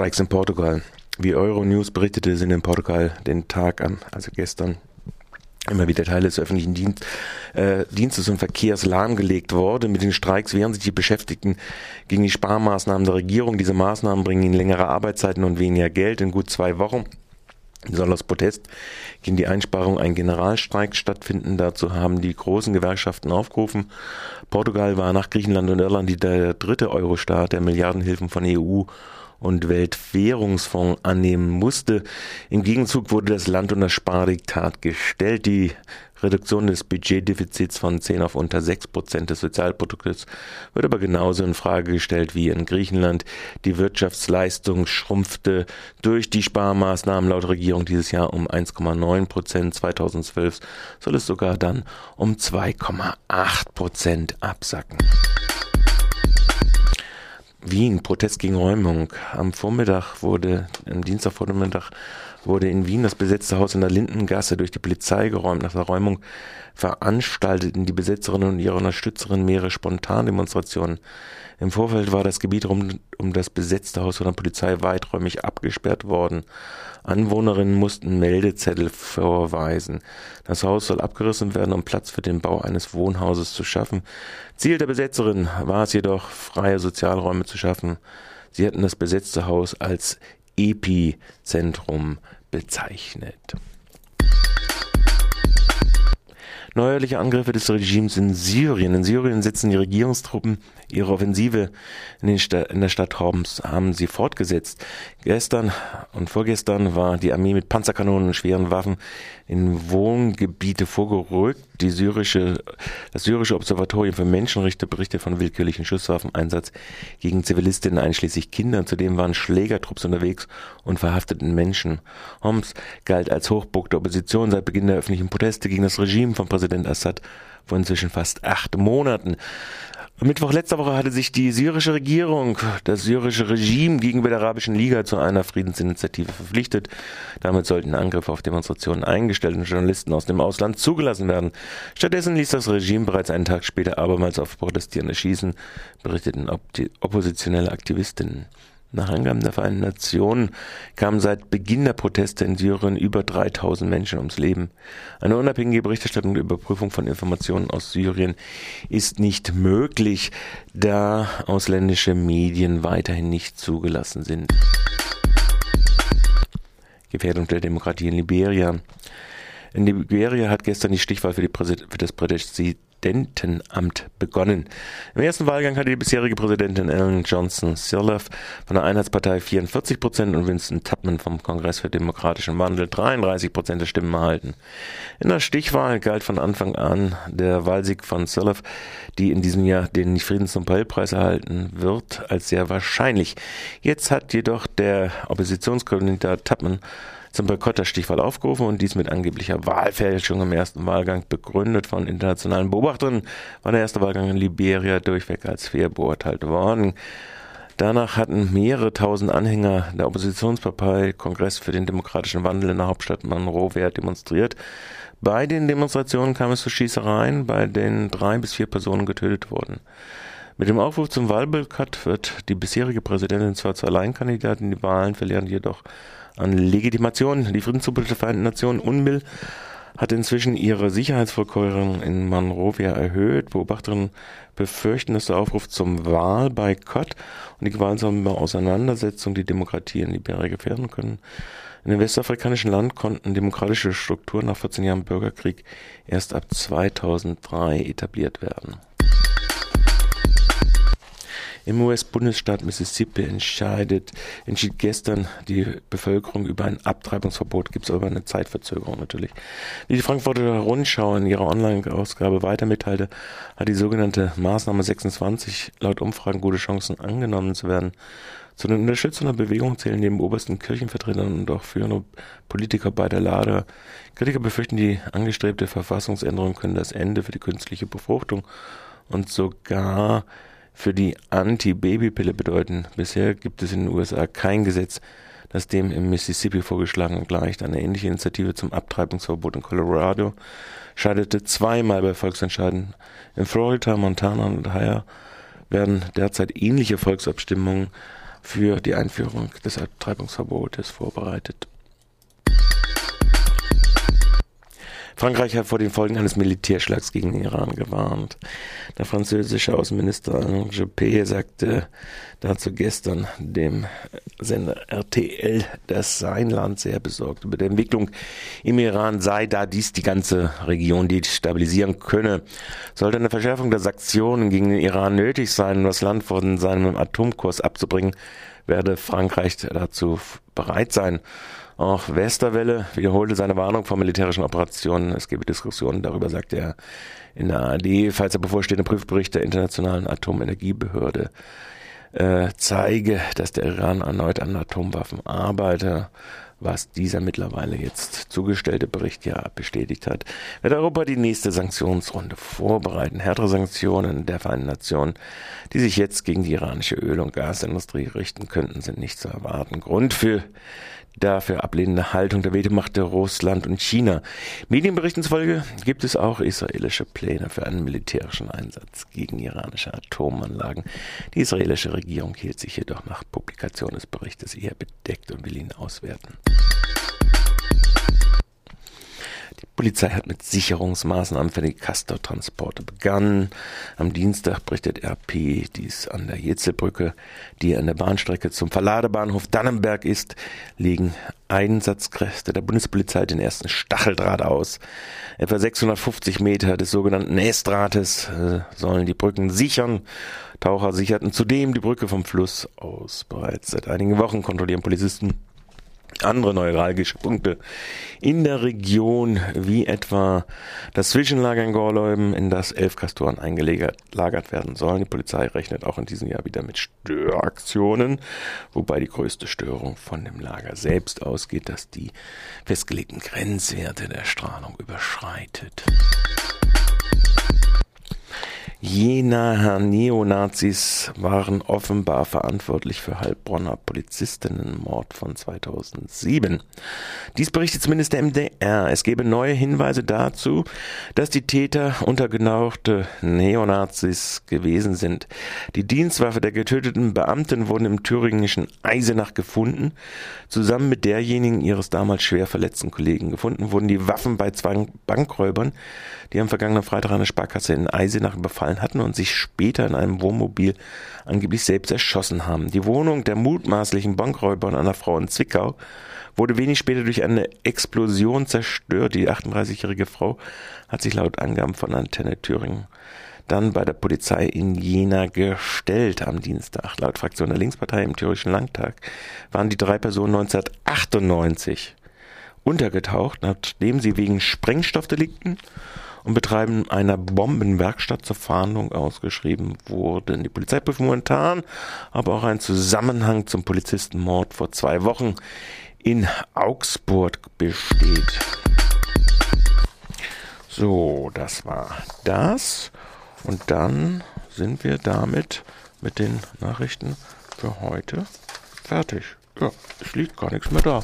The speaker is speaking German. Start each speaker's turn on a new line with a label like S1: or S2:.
S1: Streiks in Portugal. Wie Euronews berichtete, sind in Portugal den Tag an, also gestern, immer wieder Teile des öffentlichen Dienst, äh, Dienstes und Verkehrs lahmgelegt worden. Mit den Streiks wehren sich die Beschäftigten gegen die Sparmaßnahmen der Regierung. Diese Maßnahmen bringen ihnen längere Arbeitszeiten und weniger Geld in gut zwei Wochen soll aus Protest gegen die Einsparung ein Generalstreik stattfinden. Dazu haben die großen Gewerkschaften aufgerufen. Portugal war nach Griechenland und Irland der dritte Euro-Staat, der Milliardenhilfen von EU und Weltwährungsfonds annehmen musste. Im Gegenzug wurde das Land unter Spardiktat gestellt. Die Reduktion des Budgetdefizits von 10 auf unter 6 Prozent des Sozialproduktes wird aber genauso in Frage gestellt wie in Griechenland. Die Wirtschaftsleistung schrumpfte durch die Sparmaßnahmen laut Regierung dieses Jahr um 1,9 Prozent. 2012 soll es sogar dann um 2,8 Prozent absacken. Wien, Protest gegen Räumung. Am Vormittag wurde, am Dienstagvormittag wurde in Wien das besetzte Haus in der Lindengasse durch die Polizei geräumt. Nach der Räumung veranstalteten die Besetzerinnen und ihre Unterstützerinnen mehrere Spontandemonstrationen. Im Vorfeld war das Gebiet um, um das besetzte Haus von der Polizei weiträumig abgesperrt worden. Anwohnerinnen mussten Meldezettel vorweisen. Das Haus soll abgerissen werden, um Platz für den Bau eines Wohnhauses zu schaffen. Ziel der Besetzerin war es jedoch, freie Sozialräume zu schaffen. Sie hatten das besetzte Haus als Epizentrum bezeichnet. Neuerliche Angriffe des Regimes in Syrien. In Syrien setzen die Regierungstruppen ihre Offensive in, in, der Stadt Homs, haben sie fortgesetzt. Gestern und vorgestern war die Armee mit Panzerkanonen und schweren Waffen in Wohngebiete vorgerückt. Die syrische, das syrische Observatorium für Menschenrechte berichtet von willkürlichen Schusswaffeneinsatz gegen Zivilistinnen einschließlich Kindern. Zudem waren Schlägertrupps unterwegs und verhafteten Menschen. Homs galt als Hochburg der Opposition seit Beginn der öffentlichen Proteste gegen das Regime von Präsident Assad vor inzwischen fast acht Monaten. Am Mittwoch letzter Woche hatte sich die syrische Regierung, das syrische Regime gegenüber der Arabischen Liga zu einer Friedensinitiative verpflichtet. Damit sollten Angriffe auf Demonstrationen eingestellt und Journalisten aus dem Ausland zugelassen werden. Stattdessen ließ das Regime bereits einen Tag später abermals auf Protestierende schießen, berichteten oppositionelle Aktivistinnen. Nach Angaben der Vereinten Nationen kamen seit Beginn der Proteste in Syrien über 3000 Menschen ums Leben. Eine unabhängige Berichterstattung und Überprüfung von Informationen aus Syrien ist nicht möglich, da ausländische Medien weiterhin nicht zugelassen sind. Gefährdung der Demokratie in Liberia. In Liberia hat gestern die Stichwahl für, die Präsid für das Präsident Präsidentenamt begonnen. Im ersten Wahlgang hatte die bisherige Präsidentin Ellen Johnson Sirleaf von der Einheitspartei 44 Prozent und Winston Tubman vom Kongress für demokratischen Wandel 33 Prozent der Stimmen erhalten. In der Stichwahl galt von Anfang an der Wahlsieg von Sirleaf, die in diesem Jahr den Friedensnobelpreis erhalten wird, als sehr wahrscheinlich. Jetzt hat jedoch der Oppositionskandidat Tubman zum Boykott der Stichwahl aufgerufen und dies mit angeblicher Wahlfälschung im ersten Wahlgang begründet von internationalen Beobachtern, war der erste Wahlgang in Liberia durchweg als fair beurteilt worden. Danach hatten mehrere tausend Anhänger der Oppositionspartei Kongress für den demokratischen Wandel in der Hauptstadt Monrovia demonstriert. Bei den Demonstrationen kam es zu Schießereien, bei denen drei bis vier Personen getötet wurden. Mit dem Aufruf zum Wahlboykott wird die bisherige Präsidentin zwar zur Alleinkandidatin, die Wahlen verlieren jedoch an Legitimation. Die Friedensgruppe der Vereinten Nationen UNMIL hat inzwischen ihre Sicherheitsvorkehrungen in Monrovia erhöht. Beobachterinnen befürchten, dass der Aufruf zum Wahlboykott und die gewaltsame Auseinandersetzung die Demokratie in Liberia gefährden können. In dem westafrikanischen Land konnten demokratische Strukturen nach 14 Jahren Bürgerkrieg erst ab 2003 etabliert werden. Im US-Bundesstaat Mississippi entscheidet, entschied gestern die Bevölkerung über ein Abtreibungsverbot, gibt es aber eine Zeitverzögerung natürlich. Wie die Frankfurter Rundschau in ihrer Online-Ausgabe weiter mitteilte, hat die sogenannte Maßnahme 26 laut Umfragen gute Chancen angenommen zu werden. Zu den Unterstützern der Bewegung zählen neben obersten Kirchenvertretern und auch führende Politiker beider Lager. Kritiker befürchten, die angestrebte Verfassungsänderung könne das Ende für die künstliche Befruchtung und sogar für die Anti-Baby-Pille bedeuten. Bisher gibt es in den USA kein Gesetz, das dem im Mississippi vorgeschlagenen gleicht. Eine ähnliche Initiative zum Abtreibungsverbot in Colorado scheiterte zweimal bei Volksentscheiden. In Florida, Montana und Ohio werden derzeit ähnliche Volksabstimmungen für die Einführung des Abtreibungsverbotes vorbereitet. Frankreich hat vor den Folgen eines Militärschlags gegen den Iran gewarnt. Der französische Außenminister Juppé sagte dazu gestern dem Sender RTL, dass sein Land sehr besorgt über die Entwicklung im Iran sei, da dies die ganze Region destabilisieren könne. Sollte eine Verschärfung der Sanktionen gegen den Iran nötig sein, um das Land von seinem Atomkurs abzubringen, werde Frankreich dazu bereit sein. Auch Westerwelle wiederholte seine Warnung vor militärischen Operationen. Es gebe Diskussionen darüber, sagte er in der ARD, falls der bevorstehende Prüfbericht der Internationalen Atomenergiebehörde äh, zeige, dass der Iran erneut an Atomwaffen arbeite was dieser mittlerweile jetzt zugestellte Bericht ja bestätigt hat, wird Europa die nächste Sanktionsrunde vorbereiten. Härtere Sanktionen der Vereinten Nationen, die sich jetzt gegen die iranische Öl- und Gasindustrie richten könnten, sind nicht zu erwarten. Grund für dafür ablehnende Haltung der Wehtemacht Russland und China. Medienberichten zufolge gibt es auch israelische Pläne für einen militärischen Einsatz gegen iranische Atomanlagen. Die israelische Regierung hielt sich jedoch nach Publikation des Berichtes eher bedeckt und will ihn auswerten. Die Polizei hat mit Sicherungsmaßnahmen für die Castor-Transporte begonnen. Am Dienstag berichtet RP dies an der Jetzelbrücke, die an der Bahnstrecke zum Verladebahnhof Dannenberg ist, legen Einsatzkräfte der Bundespolizei den ersten Stacheldraht aus. Etwa 650 Meter des sogenannten Estrates äh, sollen die Brücken sichern. Taucher sicherten zudem die Brücke vom Fluss aus. Bereits seit einigen Wochen kontrollieren Polizisten andere neuralgische Punkte in der Region, wie etwa das Zwischenlager in Gorleuben, in das elf Kastoren eingelagert werden sollen. Die Polizei rechnet auch in diesem Jahr wieder mit Störaktionen, wobei die größte Störung von dem Lager selbst ausgeht, dass die festgelegten Grenzwerte der Strahlung überschreitet. Jenaer Neonazis waren offenbar verantwortlich für Heilbronner Polizistinnenmord von 2007. Dies berichtet zumindest der MDR. Es gebe neue Hinweise dazu, dass die Täter untergenauchte Neonazis gewesen sind. Die Dienstwaffe der getöteten Beamten wurden im thüringischen Eisenach gefunden. Zusammen mit derjenigen ihres damals schwer verletzten Kollegen gefunden wurden die Waffen bei zwei Bankräubern, die am vergangenen Freitag eine Sparkasse in Eisenach überfallen hatten und sich später in einem Wohnmobil angeblich selbst erschossen haben. Die Wohnung der mutmaßlichen Bankräuber und einer Frau in Zwickau wurde wenig später durch eine Explosion zerstört. Die 38-jährige Frau hat sich laut Angaben von Antenne Thüringen dann bei der Polizei in Jena gestellt am Dienstag. Laut Fraktion der Linkspartei im Thüringischen Landtag waren die drei Personen 1998 untergetaucht, nachdem sie wegen Sprengstoffdelikten und Betreiben einer Bombenwerkstatt zur Fahndung ausgeschrieben wurden. Die Polizei prüft momentan aber auch einen Zusammenhang zum Polizistenmord vor zwei Wochen in Augsburg besteht. So, das war das. Und dann sind wir damit mit den Nachrichten für heute fertig. Ja, es liegt gar nichts mehr da.